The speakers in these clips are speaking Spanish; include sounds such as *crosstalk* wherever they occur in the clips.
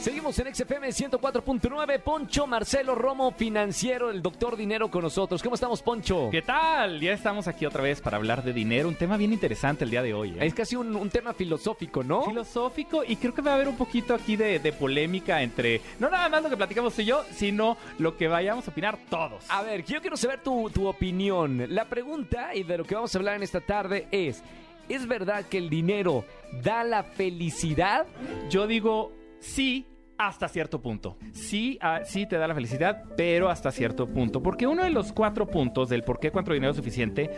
Seguimos en XFM 104.9. Poncho Marcelo Romo, financiero, el doctor Dinero con nosotros. ¿Cómo estamos, Poncho? ¿Qué tal? Ya estamos aquí otra vez para hablar de dinero, un tema bien interesante el día de hoy. ¿eh? Es casi un, un tema filosófico, ¿no? Filosófico y creo que va a haber un poquito aquí de, de polémica entre, no nada más lo que platicamos tú y yo, sino lo que vayamos a opinar todos. A ver, yo quiero saber tu, tu opinión. La pregunta y de lo que vamos a hablar en esta tarde es, ¿es verdad que el dinero da la felicidad? Yo digo sí hasta cierto punto. Sí, ah, sí te da la felicidad, pero hasta cierto punto. Porque uno de los cuatro puntos del por qué cuánto dinero es suficiente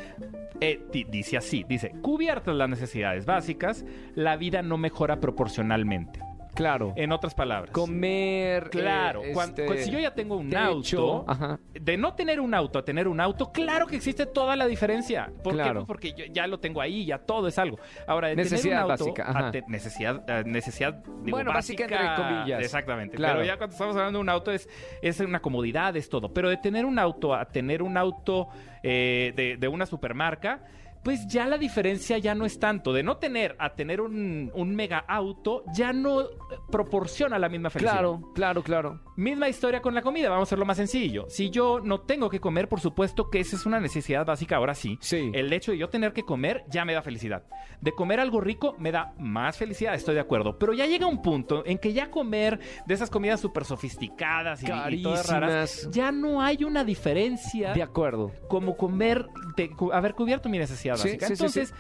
eh, di- dice así, dice, cubiertas las necesidades básicas, la vida no mejora proporcionalmente. Claro. En otras palabras. Comer. Claro, eh, cuan- este, cu- si yo ya tengo un techo, auto, ajá. de no tener un auto a tener un auto, claro que existe toda la diferencia. ¿Por qué? Claro. Porque yo ya lo tengo ahí, ya todo es algo. Ahora, de Necesidad tener un auto básica, a ajá. te- necesidad, eh, necesidad digo, Bueno, básica entre comillas. Exactamente. Claro. Pero ya cuando estamos hablando de un auto es, es una comodidad, es todo. Pero de tener un auto a tener un auto eh, de, de una supermarca. Pues ya la diferencia ya no es tanto. De no tener a tener un, un mega auto, ya no eh, proporciona la misma felicidad. Claro, claro, claro. Misma historia con la comida, vamos a hacerlo más sencillo. Si yo no tengo que comer, por supuesto que esa es una necesidad básica, ahora sí. Sí. El hecho de yo tener que comer ya me da felicidad. De comer algo rico me da más felicidad, estoy de acuerdo. Pero ya llega un punto en que ya comer de esas comidas súper sofisticadas y, y todas raras, ya no hay una diferencia De acuerdo. como comer, de haber cubierto mi necesidad Sí, básica. sí, sí, Entonces,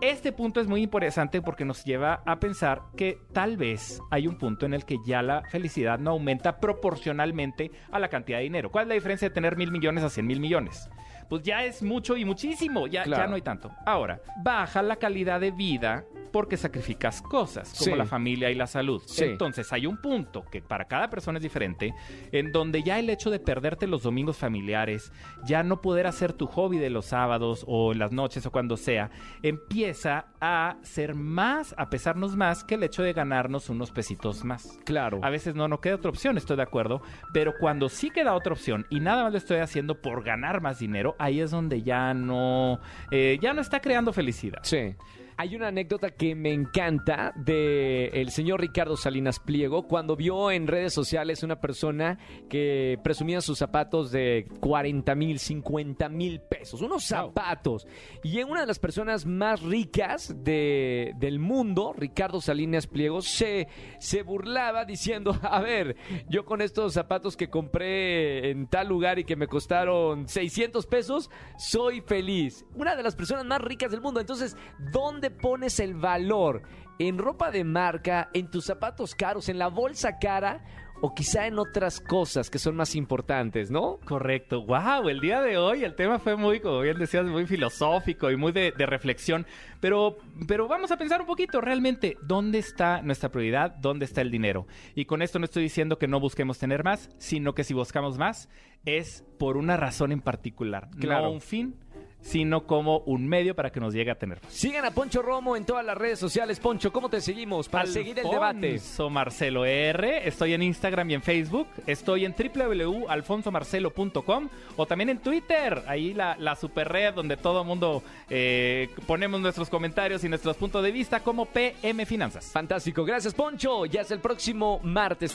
este punto es muy interesante porque nos lleva a pensar que tal vez hay un punto en el que ya la felicidad no aumenta proporcionalmente a la cantidad de dinero. ¿Cuál es la diferencia de tener mil millones a cien mil millones? Pues ya es mucho y muchísimo, ya, Claro. ya no hay tanto. Ahora, baja la calidad de vida porque sacrificas cosas como Sí. la familia y la salud. Sí. Entonces hay un punto que para cada persona es diferente, en donde ya el hecho de perderte los domingos familiares, ya no poder hacer tu hobby de los sábados o en las noches o cuando sea, empieza a ser más, a pesarnos más que el hecho de ganarnos unos pesitos más. Claro. A veces no, no queda otra opción, estoy de acuerdo, pero cuando sí queda otra opción y nada más lo estoy haciendo por ganar más dinero, ahí es donde ya no, eh, ya no está creando felicidad. Sí. Hay una anécdota que me encanta de el señor Ricardo Salinas Pliego cuando vio en redes sociales una persona que presumía sus zapatos de 40 mil, 50 mil pesos, unos zapatos. Y en una de las personas más ricas de- del mundo, Ricardo Salinas Pliego, se, se burlaba diciendo, *laughs* a ver, yo con estos zapatos que compré en tal lugar y que me costaron 600 pesos, soy feliz. Una de las personas más ricas del mundo. Entonces, ¿dónde pones el valor? ¿En ropa de marca? ¿En tus zapatos caros? ¿En la bolsa cara? O quizá en otras cosas que son más importantes, ¿no? Correcto. Wow, el día de hoy el tema fue muy, como bien decías, muy filosófico y muy de, de reflexión. Pero, pero vamos a pensar un poquito realmente dónde está nuestra prioridad, dónde está el dinero. Y con esto no estoy diciendo que no busquemos tener más, sino que si buscamos más es por una razón en particular, Claro. no un fin, sino como un medio para que nos llegue a tener. Sigan a Poncho Romo en todas las redes sociales. Poncho, ¿cómo te seguimos para seguir el debate? Alfonso Marcelo R. Estoy en Instagram y en Facebook. Estoy en www.alfonsomarcelo.com o también en Twitter. Ahí la, la super red donde todo el mundo eh, ponemos nuestros comentarios y nuestros puntos de vista como PM Finanzas. Fantástico. Gracias, Poncho. Ya es el próximo martes.